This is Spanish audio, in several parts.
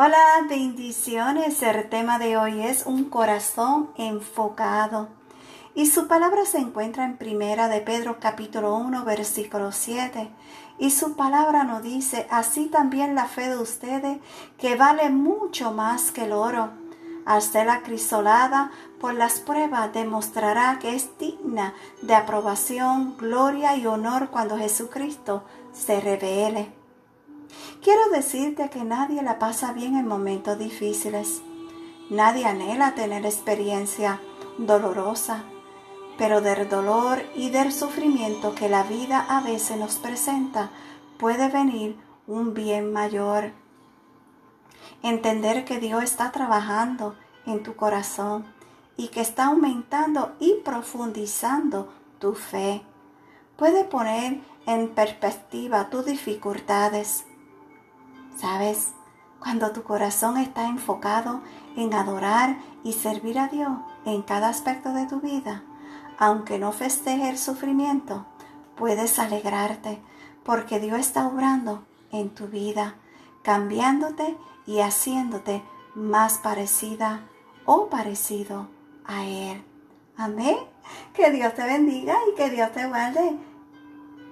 Hola, bendiciones. El tema de hoy es un corazón enfocado. Y su palabra se encuentra en Primera de Pedro capítulo 1 versículo 7. Y su palabra nos dice, así también la fe de ustedes, que vale mucho más que el oro. Al ser acrisolada por las pruebas, demostrará que es digna de aprobación, gloria y honor cuando Jesucristo se revele. Quiero decirte que nadie la pasa bien en momentos difíciles. Nadie anhela tener experiencia dolorosa, pero del dolor y del sufrimiento que la vida a veces nos presenta puede venir un bien mayor. Entender que Dios está trabajando en tu corazón y que está aumentando y profundizando tu fe. Puede poner en perspectiva tus dificultades ¿Sabes? Cuando tu corazón está enfocado en adorar y servir a Dios en cada aspecto de tu vida, aunque no festeje el sufrimiento, puedes alegrarte porque Dios está obrando en tu vida, cambiándote y haciéndote más parecida o parecido a Él. Amén. Que Dios te bendiga y que Dios te guarde.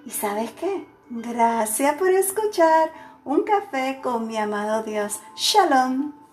¿Y sabes qué? Gracias por escuchar un café con mi amado Dios. Shalom.